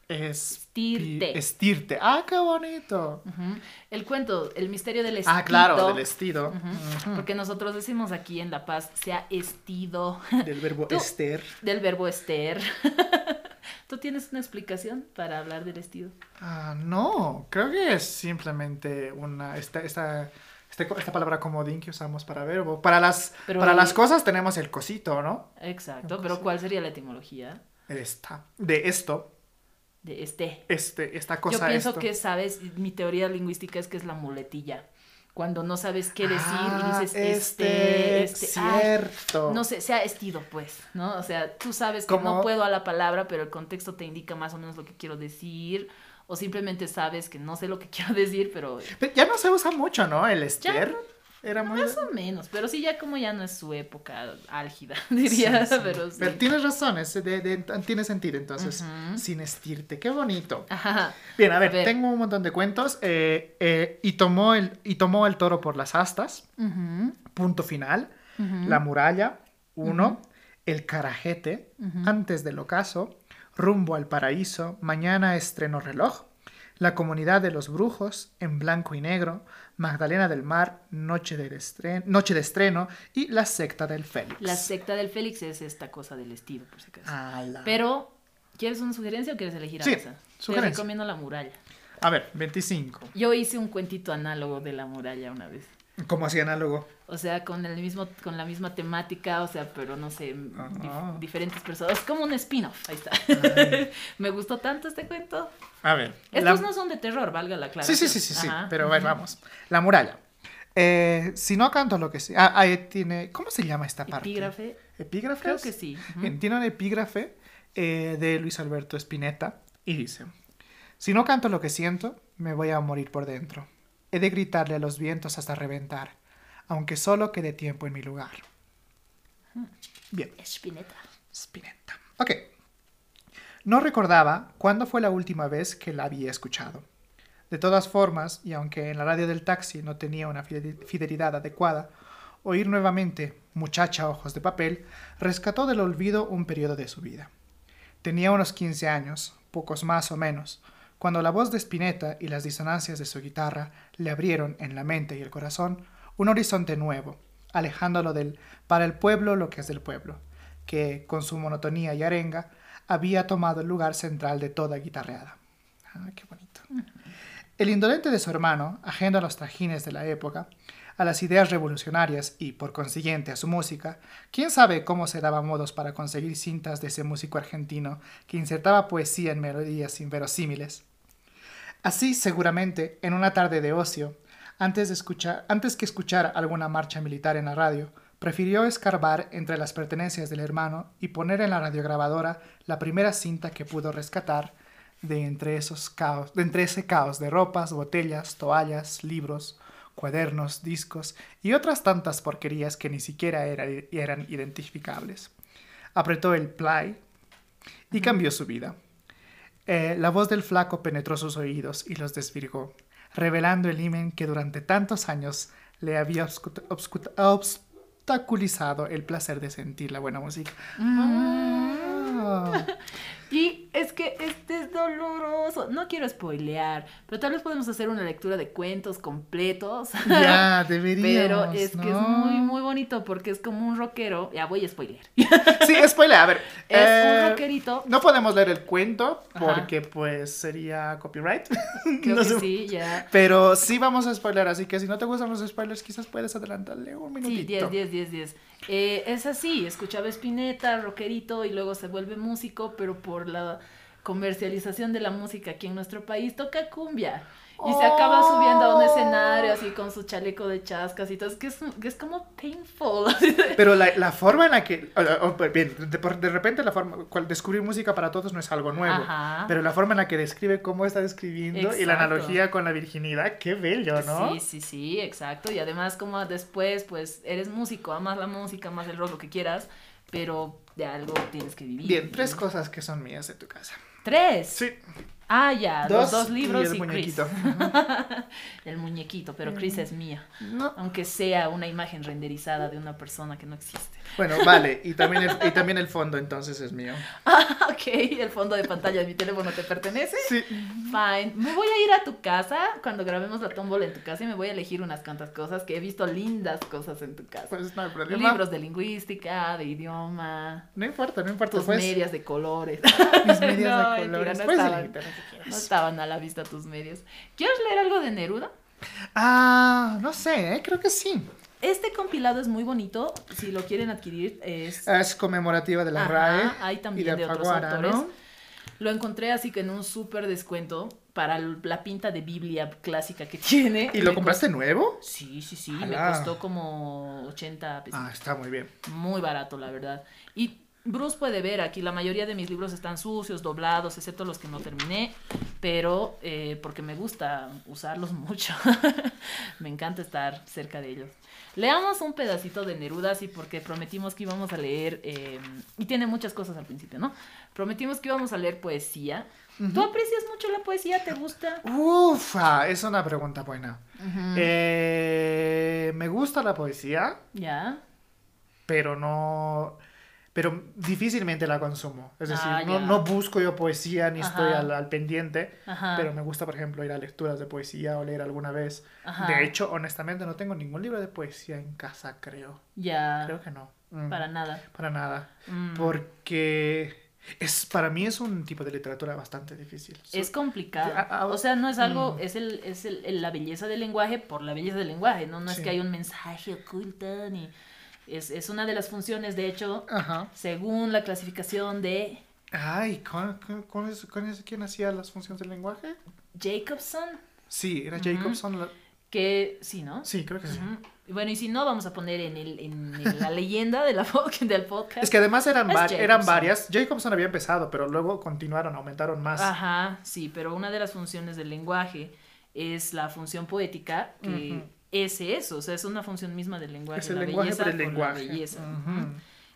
Estirte. estirte. ¡Ah, qué bonito! Ujú. El cuento, el misterio del estido. Ah, claro, del vestido. Ujú. Porque nosotros decimos aquí en La Paz, se ha estido Del verbo Tú- ester. del verbo ester. ¿Tú tienes una explicación para hablar del vestido? Ah, no, creo que es simplemente una esta, esta, este esta palabra comodín que usamos para verbo. Para las, Pero para las cosas tenemos el cosito, ¿no? Exacto, pero ¿cuál sería la etimología Esta. De esto, de este? este, esta cosa. Yo pienso esto. que, sabes, mi teoría lingüística es que es la muletilla. Cuando no sabes qué decir Ah, y dices este, este, ay, cierto. no sé, se ha estido, pues, ¿no? O sea, tú sabes que no puedo a la palabra, pero el contexto te indica más o menos lo que quiero decir. O simplemente sabes que no sé lo que quiero decir, pero Pero ya no se usa mucho, ¿no? El ester. Era muy. más o menos. Pero sí, ya como ya no es su época álgida, diría. Sí, sí. Pero sí. Pero tienes razón, es de- de- tiene sentido entonces. Sin estirte, qué bonito. Ajá. Bien, a ver, A ver. tengo un montón de cuentos. eh, eh, y, tomó el, y tomó el toro por las astas. Punto final. La muralla, uno. El carajete, antes del ocaso. Rumbo al paraíso, mañana estreno reloj. La comunidad de los brujos, en blanco y negro. Magdalena del Mar, noche, del estreno, noche de estreno. Y la secta del Félix. La secta del Félix es esta cosa del estilo, por si acaso. Ala. Pero, ¿quieres una sugerencia o quieres elegir a Sí, esa? Te sugerencia. recomiendo la muralla. A ver, 25. Yo hice un cuentito análogo de la muralla una vez. Como así análogo. O sea, con el mismo, con la misma temática, o sea, pero no sé, dif- diferentes personas. Es como un spin-off, ahí está. Me gustó tanto este cuento. A ver. Estos la- no son de terror, valga la Sí, aclaración. sí, sí, sí, sí. Ajá. Pero bueno, vamos. La muralla. Eh, si no canto lo que sí. Ah, ahí tiene. ¿Cómo se llama esta parte? Epígrafe, ¿Epígrafe? creo que sí. Bien, tiene un epígrafe eh, de Luis Alberto Spinetta y dice: Si no canto lo que siento, me voy a morir por dentro. He de gritarle a los vientos hasta reventar, aunque solo quede tiempo en mi lugar. Bien. Spinetta. Spinetta. Ok. No recordaba cuándo fue la última vez que la había escuchado. De todas formas, y aunque en la radio del taxi no tenía una fide- fidelidad adecuada, oír nuevamente Muchacha Ojos de Papel rescató del olvido un periodo de su vida. Tenía unos 15 años, pocos más o menos, cuando la voz de Spinetta y las disonancias de su guitarra le abrieron en la mente y el corazón un horizonte nuevo, alejándolo del para el pueblo lo que es del pueblo, que, con su monotonía y arenga, había tomado el lugar central de toda guitarreada. Ah, qué bonito. El indolente de su hermano, ajeno a los trajines de la época, a las ideas revolucionarias y, por consiguiente, a su música, quién sabe cómo se daba modos para conseguir cintas de ese músico argentino que insertaba poesía en melodías inverosímiles. Así, seguramente, en una tarde de ocio, antes, de escuchar, antes que escuchar alguna marcha militar en la radio, prefirió escarbar entre las pertenencias del hermano y poner en la radiograbadora la primera cinta que pudo rescatar de entre, esos caos, de ese caos de ropas, botellas, toallas, libros, cuadernos, discos y otras tantas porquerías que ni siquiera era- eran identificables. Apretó el play y cambió su vida. Eh, la voz del flaco penetró sus oídos y los desvirgó, revelando el imen que durante tantos años le había obstaculizado el placer de sentir la buena música. Ah. Y es que este es doloroso. No quiero spoilear, pero tal vez podemos hacer una lectura de cuentos completos. Ya, deberíamos. Pero es que es muy, muy bonito porque es como un rockero. Ya voy a spoilear. Sí, spoiler, a ver. Es eh, un rockerito. No podemos leer el cuento Ajá. porque pues sería copyright. Creo No que sé. sí, ya. Pero sí vamos a spoiler, así que si no te gustan los spoilers, quizás puedes adelantarle un minutito. Sí, 10, 10, 10, 10. Eh, es así, escuchaba Spinetta, rockerito, y luego se vuelve músico, pero por la comercialización de la música aquí en nuestro país toca cumbia. Y se acaba subiendo a un escenario así con su chaleco de chascas y todo. Es que es, que es como painful. Pero la, la forma en la que. o- o- bien, de, por- de repente la forma. descubrir música para todos no es algo nuevo. Ajá. Pero la forma en la que describe cómo está describiendo y la Exacto. analogía con la virginidad, qué bello, ¿no? Sí, sí, sí, exacto. Y además como después, pues, eres músico, amas la música, amas el rock, lo que quieras, pero de algo tienes que vivir. Bien, tres cosas que son mías de tu casa. ¿Tres? Sí, Ah, ya, los dos libros y y, el muñequito. Chris. el muñequito, pero Chris es mía. No. Aunque sea una imagen renderizada de una persona que no existe. Bueno, vale. Y también, el, y también el fondo entonces es mío. Ah, ok, el fondo de pantalla de mi teléfono te pertenece. Sí. Fine. Me voy a ir a tu casa cuando grabemos la tómbola en tu casa y me voy a elegir unas cuantas cosas que he visto lindas cosas en tu casa. Pues no hay problema. Libros de lingüística, de idioma, No importa, no importa. tus Pues, medias de colores. mis medias No, de colores. no estaban. quieras. No estaban a la vista tus medias. ¿Quieres leer algo de Neruda? Ah, no sé, ¿eh? creo que sí. Este compilado es muy bonito. Si lo quieren adquirir, es. Es conmemorativa de la Ajá, RAE. hay y también de, otros autores. ¿no? Lo encontré así que en un súper descuento para la pinta de Biblia clásica que tiene. ¿Y lo compraste nuevo? Sí, sí, sí. Me costó como 80 pesos. Ah, está muy bien. Muy barato, la verdad. Y Bruce puede ver aquí, la mayoría de mis libros están sucios, doblados, excepto los que no terminé, pero eh, porque me gusta usarlos mucho. me encanta estar cerca de ellos. Leamos un pedacito de Neruda, sí, porque prometimos que íbamos a leer, eh, y tiene muchas cosas al principio, ¿no? Prometimos que íbamos a leer poesía. ¿Tú aprecias mucho la poesía? ¿Te gusta? Ufa, es una pregunta buena. Eh, me gusta la poesía, ¿Ya? pero no... Pero difícilmente la consumo. Es decir, Ah, no, no busco yo poesía ni estoy Ajá. al, al pendiente. Ajá. Pero me gusta, por ejemplo, ir a lecturas de poesía o leer alguna vez. Ajá. De hecho, honestamente, no tengo ningún libro de poesía en casa, creo. Ya. Creo que no. Mm, Para nada. para nada. Mm. Porque es, para mí es un tipo de literatura bastante difícil. Es complicado. Ya, ah, o sea, no es algo, mm. es, el, es el, la belleza del lenguaje por la belleza del lenguaje, ¿no? No es Sí. que hay un mensaje oculto, ni... Es, es una de las funciones, de hecho, Ajá. según la clasificación de Ay, ¿con, con, con eso- con eso quién hacía las funciones del lenguaje? Jacobson, Sí, era. Jacobson. la- que sí, ¿no? Sí, creo que sí. Y Bueno, y si no, vamos a poner en, el, en, en la leyenda de la, del podcast. Es que además eran, va- eran varias. Jacobson había empezado, pero luego continuaron, aumentaron más. Ajá, sí, pero una de las funciones del lenguaje es la función poética, que. Es eso, o sea, es una función misma del lenguaje. es el la lenguaje belleza por el la belleza.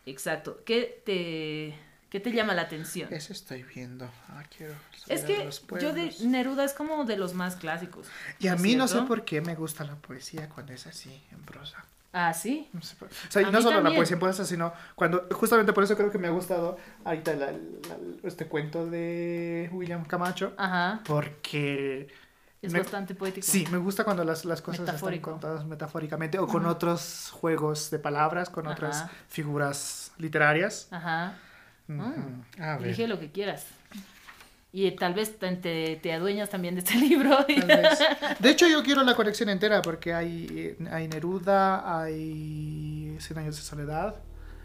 Exacto. ¿Qué te, ¿Qué te llama la atención? Eso estoy viendo. Ah, quiero Es que los yo de. Neruda es como de los más clásicos. Y a ¿es mí no sé por qué me gusta la poesía cuando es así, en prosa. Ah, sí. No sé por- O sea, y A no solo la poesía en prosa, sino cuando... Justamente por eso creo que me ha gustado ahorita la- la- este cuento de William Camacho. Ajá. Porque... Es me- bastante poético. Sí, me gusta cuando las, las cosas están contadas metafóricamente o con otros juegos de palabras, con otras figuras literarias. Ajá. Ujú. A ver. Elige lo que quieras. Y eh, tal vez te, te, adueñas también de este libro. De hecho, yo quiero la colección entera porque hay, eh, hay Neruda, hay Cien años de soledad.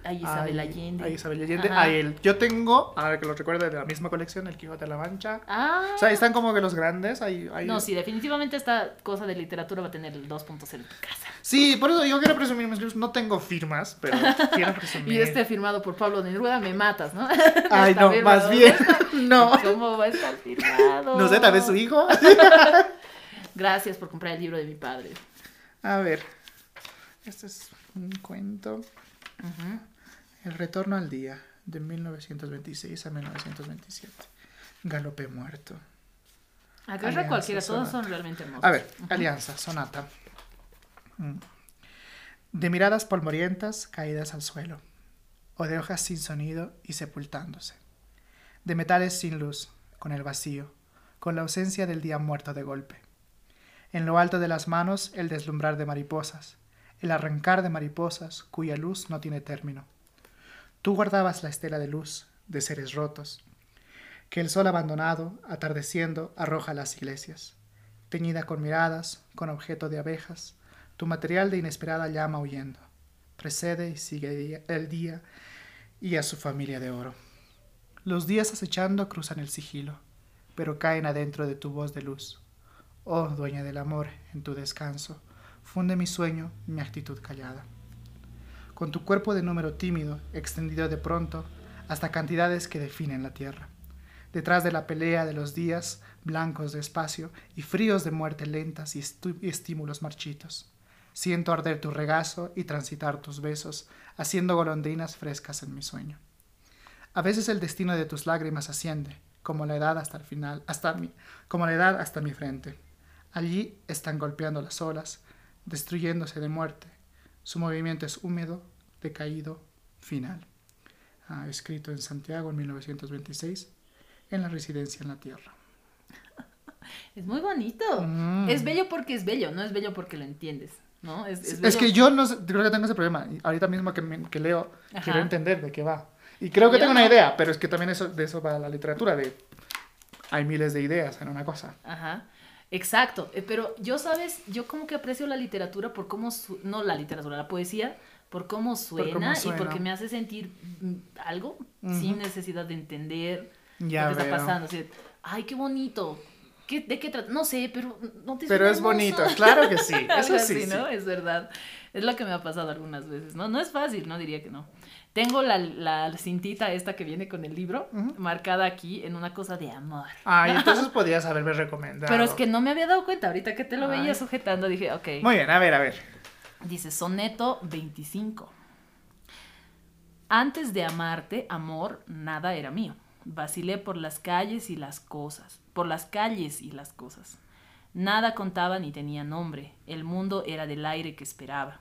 Ay, Isabel Allende. Hay Isabel Allende. Ajá. El, yo tengo, ahora que lo recuerdo, de la misma colección, el Quijote de la Mancha. Ah. O sea, están como que los grandes. Hay- No, sí, definitivamente esta cosa de literatura va a tener el 2.0 en tu casa. Sí, por eso yo quiero presumir mis libros. No tengo firmas, pero quiero presumir. Y este firmado por Pablo Neruda, me matas, ¿no? Ay, no, más bien. No. ¿Cómo va a estar firmado? No sé, tal vez su hijo. Gracias por comprar el libro de mi padre. A ver, este es un cuento. Ujú. El retorno al día, de 1926 a 1927. Galope muerto. Agarra cualquiera, todos sonata. son realmente hermosos. A ver, Alianza, sonata. Mm. De miradas polvorientas caídas al suelo, o de hojas sin sonido y sepultándose. De metales sin luz, con el vacío, con la ausencia del día muerto de golpe. En lo alto de las manos el deslumbrar de mariposas, el arrancar de mariposas cuya luz no tiene término. Tú guardabas la estela de luz de seres rotos, que el sol abandonado, atardeciendo, arroja a las iglesias teñida con miradas, con objeto de abejas, tu material de inesperada llama huyendo. Precede y sigue el día y a su familia de oro. Los días acechando cruzan el sigilo, pero caen adentro de tu voz de luz. Oh, dueña del amor, en tu descanso, funde mi sueño, mi actitud callada. Con tu cuerpo de número tímido, extendido de pronto, hasta cantidades que definen la tierra detrás de la pelea de los días blancos de espacio y fríos de muerte lentas y, y estímulos marchitos. Siento arder tu regazo y transitar tus besos, haciendo golondrinas frescas en mi sueño. A veces el destino de tus lágrimas asciende, como la edad hasta el final, hasta mi, como la edad hasta mi frente. Allí están golpeando las olas, destruyéndose de muerte. Su movimiento es húmedo, decaído, final. Ah, escrito en Santiago en 1926 en la residencia en la tierra. Es muy bonito. Mm. Es bello porque es bello, no es bello porque lo entiendes, ¿no? Es, es Es, que yo no sé- creo que tengo ese problema. Ahorita mismo que, me- que leo, Ajá. quiero entender de qué va. Y creo que Yo tengo una no. idea, pero es que también eso, de eso va la literatura, de hay miles de ideas en una cosa. Ajá. Exacto, eh, pero yo sabes, yo como que aprecio la literatura por cómo, su- no la literatura, la poesía, por cómo suena, cómo y porque me hace sentir mm, algo sin necesidad de entender Ya lo que veo. está pasando. Así, ay, qué bonito. ¿Qué, ¿De qué trata? No sé, pero no te Pero es bonito, claro que sí, eso sí, así, ¿no? sí. Es verdad. Es lo que me ha pasado algunas veces, ¿no? No es fácil, no diría que no. Tengo la, la cintita esta que viene con el libro marcada aquí en una cosa de amor. Ay, entonces podías haberme recomendado. Pero es que no me había dado cuenta, ahorita que te lo veía sujetando, dije, ok. Muy bien, a ver, a ver. Dice soneto 25. Antes de amarte, amor, nada era mío. Vacilé por las calles y las cosas, por las calles y las cosas. Nada contaba ni tenía nombre, el mundo era del aire que esperaba.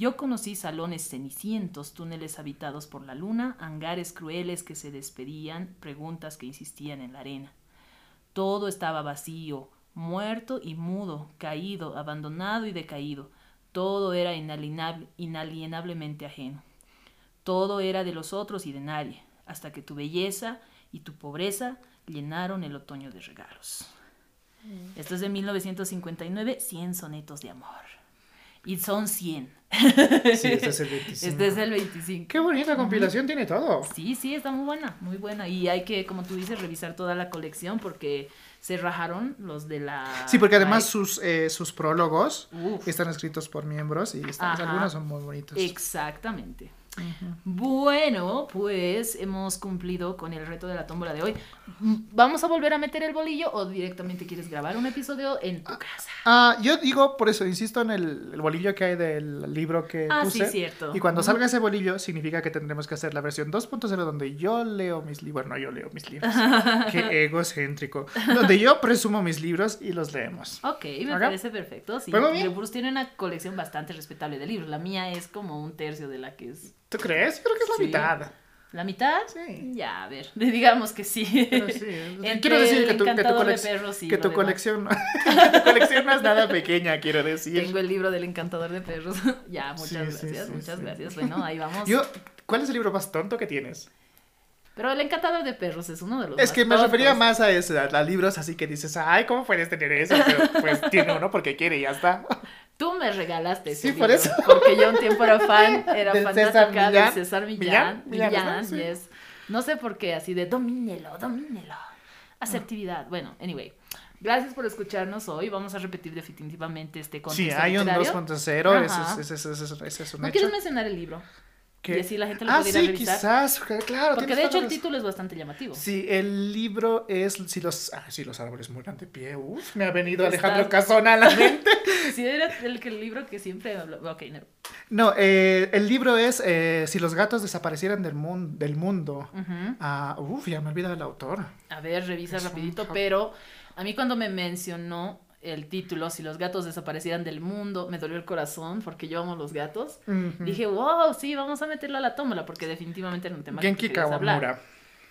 Yo conocí salones cenicientos, túneles habitados por la luna, hangares crueles que se despedían, preguntas que insistían en la arena. Todo estaba vacío, muerto y mudo, caído, abandonado y decaído. Todo era inalienable- inalienablemente ajeno. Todo era de los otros y de nadie, hasta que tu belleza y tu pobreza llenaron el otoño de regalos. Esto es de 1959, 100 sonetos de amor. Y son 100. Sí, este es el 25. Este es el 25. Qué bonita compilación tiene todo. Sí, sí, está muy buena, muy buena. Y hay que, como tú dices, revisar toda la colección porque se rajaron los de la... Sí, porque además sus, eh, sus prólogos Uf. están escritos por miembros y están- algunos son muy bonitos. Exactamente. Bueno, pues hemos cumplido con el reto de la tómbola de hoy. ¿Vamos a volver a meter el bolillo o directamente quieres grabar un episodio en tu casa? Ah, yo digo, por eso insisto en el, el bolillo que hay del libro que Ah, sí, cierto. Y cuando salga ese bolillo, significa que tendremos que hacer la versión 2.0 donde yo leo mis libros. No, yo leo mis libros. Qué egocéntrico. Donde yo presumo mis libros y los leemos. Ok, me parece perfecto. Sí, Pues Bruce tiene una colección bastante respetable de libros. La mía es como un tercio de la que es. ¿Tú crees? Yo creo que es la Sí. mitad. ¿La mitad? Sí. Ya, a ver, digamos que sí. Pero sí, Entre quiero decir que tu, que tu de colec- y que tu colección, tu colección no es nada pequeña, quiero decir. Tengo el libro del encantador de perros. ya, muchas Sí, gracias, sí, muchas gracias. Bueno, ahí vamos. Yo, ¿cuál es el libro más tonto que tienes? Pero el encantador de perros es uno de los Es más que me tontos. refería más a eso, a, a libros así que dices, ay, ¿cómo puedes tener eso? Pero pues tiene uno porque quiere y ya está. Tú me regalaste ese Sí, por eso. Porque yo un tiempo era fan, era Del fanática César de. César Millán. Millán, Millán, yes. No sé por qué, así de domínelo, domínelo. Asertividad. Bueno, anyway. Gracias por escucharnos hoy. Vamos a repetir definitivamente este contexto Sí, hay un literario. 2.0, ese es, ese, es- ese es- ese es un ¿No hecho. quieres mencionar el libro? Que- Y así la gente lo ah, puede ir a sí, revisar. quizás, claro. Porque de hecho el título es bastante llamativo. Sí, el libro es si los, ah, si los árboles mueran de pie. Uf, me ha venido Alejandro Casona a la mente. Sí, era el, el libro que siempre habló. Ok, no. No, eh, el libro es eh, si los gatos desaparecieran del, mun- del mundo. Ujú. Ah, uf, ya me he olvidado el autor. A ver, revisa Es rapidito, pero a mí cuando me mencionó el título, si los gatos desaparecieran del mundo, me dolió el corazón porque yo amo los gatos. Dije, wow, sí, vamos a meterlo a la tómbola porque definitivamente era un tema que Genki hablar. Kawamura.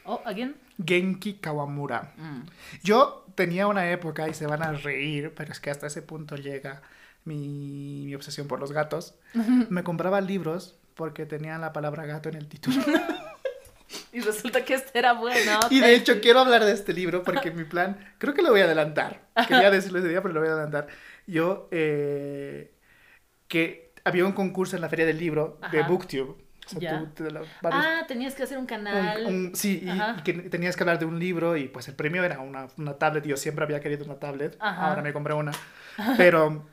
Oh, ¿again? Genki Kawamura. Mm. Yo tenía una época, y se van a reír, pero es que hasta ese punto llega mi, mi obsesión por los gatos. Me compraba libros porque tenían la palabra gato en el título. Y resulta que este era bueno. Y de hecho quiero hablar de este libro porque mi plan, creo que lo voy a adelantar. Quería decirlo ese día, pero lo voy a adelantar. Yo, eh, que había un concurso en la feria del libro de Ajá. Booktube. O sea, tú- de los varios- Ah, tenías que hacer un canal. un- un- sí, y, que tenías que hablar de un libro y pues el premio era una, una tablet. Yo siempre había querido una tablet. Ajá. Ahora me compré una. Pero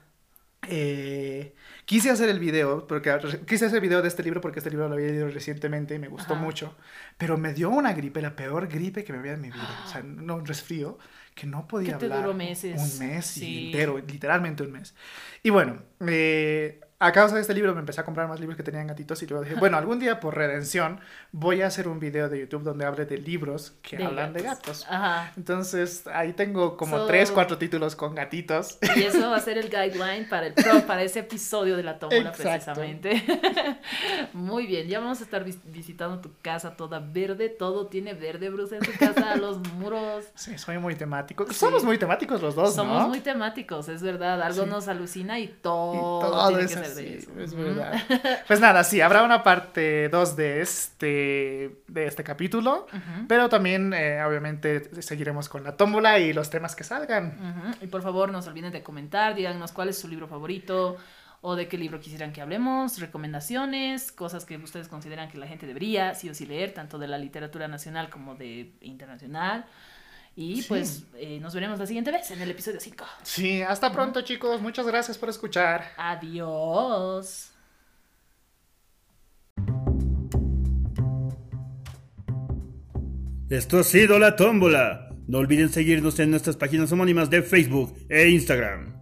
eh, quise hacer el video, porque quise hacer el video de este libro porque este libro lo había leído recientemente y me gustó Ajá. mucho. Pero me dio una gripe, la peor gripe que me había en mi vida. O sea, no, un resfrío que no podía Que te hablar. duró meses. Un mes Sí. y entero, literalmente un mes. Y bueno, eh, a causa de este libro me empecé a comprar más libros que tenían gatitos y luego dije, bueno, algún día por redención voy a hacer un video de YouTube donde hable de libros que De hablan de gatos. Ajá. Entonces ahí tengo como So- tres, cuatro títulos con gatitos. Y eso va a ser el guideline para el pro, para ese episodio de la tómbola precisamente. Muy bien, ya vamos a estar vis- visitando tu casa toda verde, todo tiene verde, Bruce, en tu casa, los muros. Sí, soy muy temático. Sí. Somos muy temáticos los dos, Somos ¿no? muy temáticos, es verdad, algo Sí. nos alucina y Y todo, tiene es que ser eso. es verdad. Pues nada, sí, habrá una parte 2 de este, de este capítulo, Ujú. pero también eh, obviamente seguiremos con la tómbola y los temas que salgan. Ujú. Y por favor, no se olviden de comentar, díganos cuál es su libro favorito o de qué libro quisieran que hablemos, recomendaciones, cosas que ustedes consideran que la gente debería sí o sí leer, tanto de la literatura nacional como de internacional. Y Sí. pues eh, nos veremos la siguiente vez en el episodio 5. Sí, hasta pronto chicos, muchas gracias por escuchar. Adiós. Esto ha sido la tómbola. No olviden seguirnos en nuestras páginas homónimas de Facebook e Instagram.